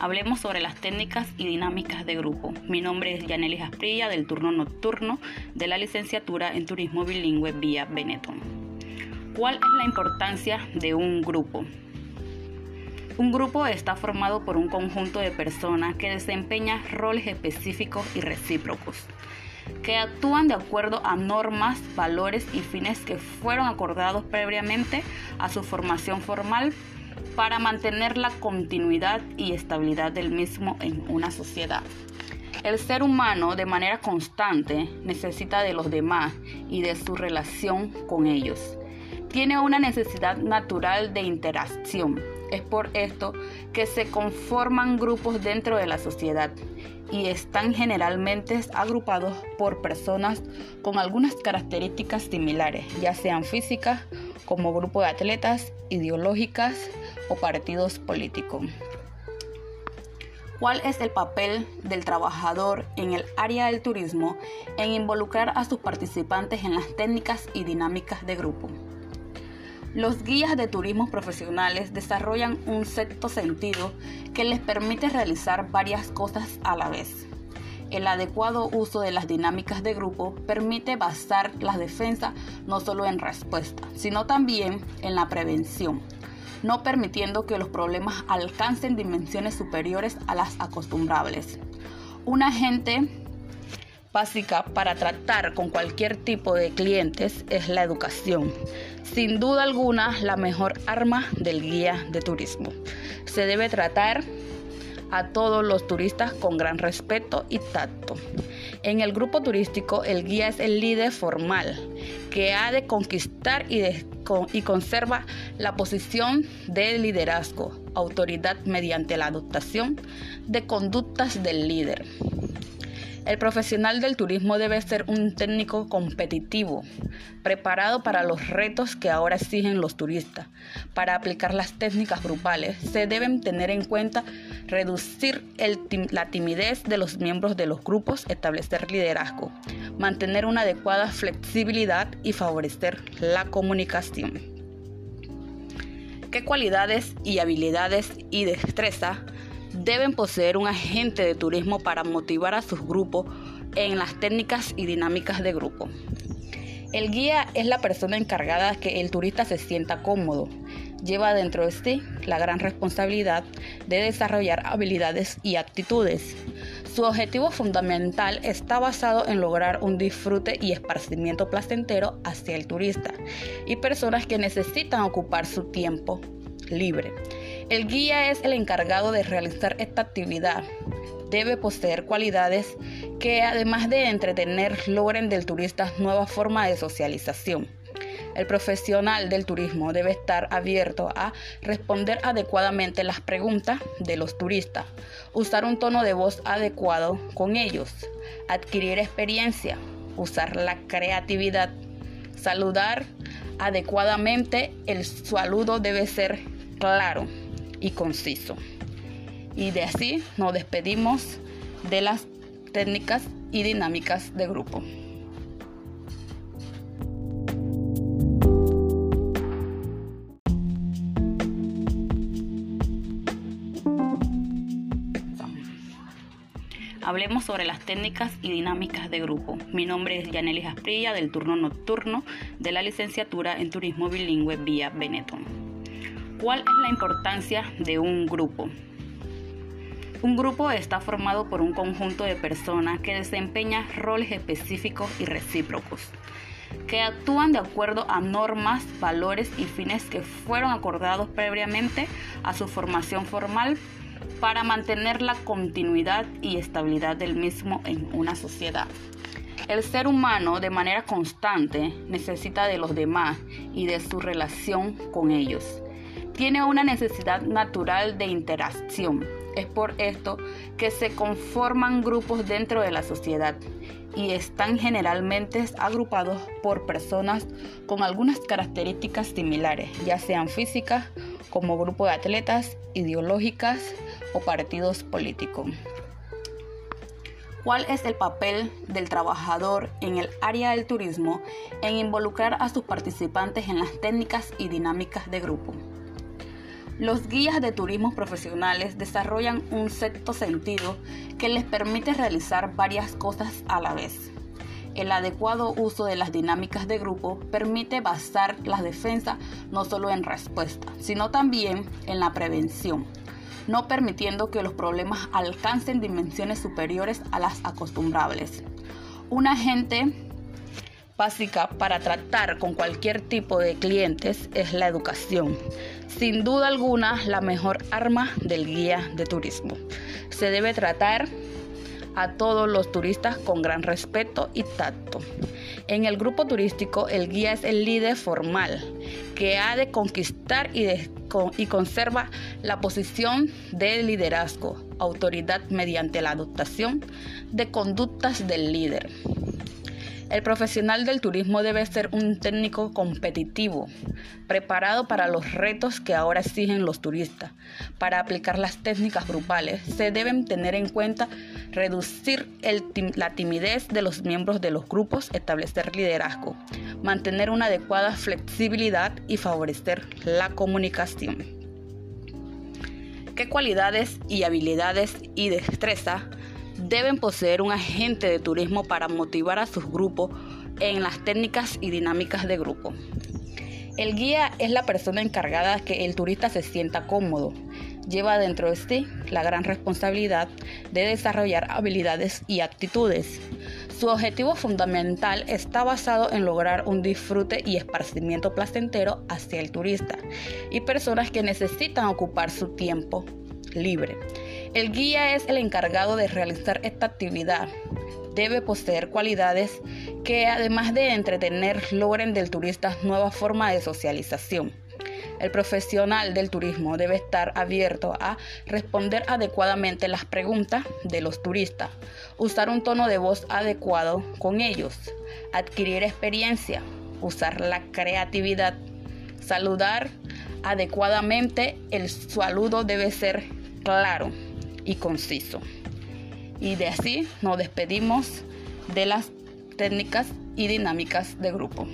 Hablemos sobre las técnicas y dinámicas de grupo. Mi nombre es Yaneli Asprilla del turno nocturno de la licenciatura en Turismo Bilingüe vía Benetton. ¿Cuál es la importancia de un grupo? Un grupo está formado por un conjunto de personas que desempeñan roles específicos y recíprocos, que actúan de acuerdo a normas, valores y fines que fueron acordados previamente a su formación formal para mantener la continuidad y estabilidad del mismo en una sociedad. El ser humano de manera constante necesita de los demás y de su relación con ellos. Tiene una necesidad natural de interacción. Es por esto que se conforman grupos dentro de la sociedad y están generalmente agrupados por personas con algunas características similares, ya sean físicas como grupo de atletas, ideológicas o partidos políticos. ¿Cuál es el papel del trabajador en el área del turismo en involucrar a sus participantes en las técnicas y dinámicas de grupo? Los guías de turismo profesionales desarrollan un sexto sentido que les permite realizar varias cosas a la vez. El adecuado uso de las dinámicas de grupo permite basar las defensas no solo en respuesta, sino también en la prevención, no permitiendo que los problemas alcancen dimensiones superiores a las acostumbrables. Un agente básica para tratar con cualquier tipo de clientes es la educación. Sin duda alguna, la mejor arma del guía de turismo. Se debe tratar a todos los turistas con gran respeto y tacto. En el grupo turístico, el guía es el líder formal que ha de conquistar y, y conserva la posición de liderazgo, autoridad mediante la adoptación de conductas del líder. El profesional del turismo debe ser un técnico competitivo, preparado para los retos que ahora exigen los turistas. Para aplicar las técnicas grupales se deben tener en cuenta reducir la timidez de los miembros de los grupos, establecer liderazgo, mantener una adecuada flexibilidad y favorecer la comunicación. ¿Qué cualidades y habilidades y destreza deben poseer un agente de turismo para motivar a sus grupos en las técnicas y dinámicas de grupo. El guía es la persona encargada de que el turista se sienta cómodo. Lleva dentro de sí la gran responsabilidad de desarrollar habilidades y actitudes. Su objetivo fundamental está basado en lograr un disfrute y esparcimiento placentero hacia el turista y personas que necesitan ocupar su tiempo libre. El guía es el encargado de realizar esta actividad. Debe poseer cualidades que además de entretener logren del turista nuevas formas de socialización. El profesional del turismo debe estar abierto a responder adecuadamente las preguntas de los turistas, usar un tono de voz adecuado con ellos, adquirir experiencia, usar la creatividad, saludar adecuadamente, el saludo debe ser claro y conciso. Y de así nos despedimos de las técnicas y dinámicas de grupo. Hablemos sobre las técnicas y dinámicas de grupo. Mi nombre es Yaneli Asprilla del turno nocturno de la licenciatura en Turismo Bilingüe vía Benetton. ¿Cuál es la importancia de un grupo? Un grupo está formado por un conjunto de personas que desempeñan roles específicos y recíprocos, que actúan de acuerdo a normas, valores y fines que fueron acordados previamente a su formación formal para mantener la continuidad y estabilidad del mismo en una sociedad. El ser humano de manera constante necesita de los demás y de su relación con ellos tiene una necesidad natural de interacción. Es por esto que se conforman grupos dentro de la sociedad y están generalmente agrupados por personas con algunas características similares, ya sean físicas como grupo de atletas, ideológicas o partidos políticos. ¿Cuál es el papel del trabajador en el área del turismo en involucrar a sus participantes en las técnicas y dinámicas de grupo? Los guías de turismo profesionales desarrollan un sexto sentido que les permite realizar varias cosas a la vez. El adecuado uso de las dinámicas de grupo permite basar la defensa no solo en respuesta, sino también en la prevención, no permitiendo que los problemas alcancen dimensiones superiores a las acostumbrables. Un agente básica para tratar con cualquier tipo de clientes es la educación. Sin duda alguna, la mejor arma del guía de turismo. Se debe tratar a todos los turistas con gran respeto y tacto. En el grupo turístico, el guía es el líder formal que ha de conquistar y, y conserva la posición de liderazgo, autoridad mediante la adoptación de conductas del líder. El profesional del turismo debe ser un técnico competitivo, preparado para los retos que ahora exigen los turistas. Para aplicar las técnicas grupales se deben tener en cuenta reducir la timidez de los miembros de los grupos, establecer liderazgo, mantener una adecuada flexibilidad y favorecer la comunicación. ¿Qué cualidades y habilidades y destreza deben poseer un agente de turismo para motivar a sus grupos en las técnicas y dinámicas de grupo. El guía es la persona encargada de que el turista se sienta cómodo. Lleva dentro de sí la gran responsabilidad de desarrollar habilidades y actitudes. Su objetivo fundamental está basado en lograr un disfrute y esparcimiento placentero hacia el turista y personas que necesitan ocupar su tiempo libre. El guía es el encargado de realizar esta actividad. Debe poseer cualidades que además de entretener logren del turista nuevas formas de socialización. El profesional del turismo debe estar abierto a responder adecuadamente las preguntas de los turistas, usar un tono de voz adecuado con ellos, adquirir experiencia, usar la creatividad, saludar adecuadamente, el saludo debe ser claro y conciso. Y de así nos despedimos de las técnicas y dinámicas de grupo.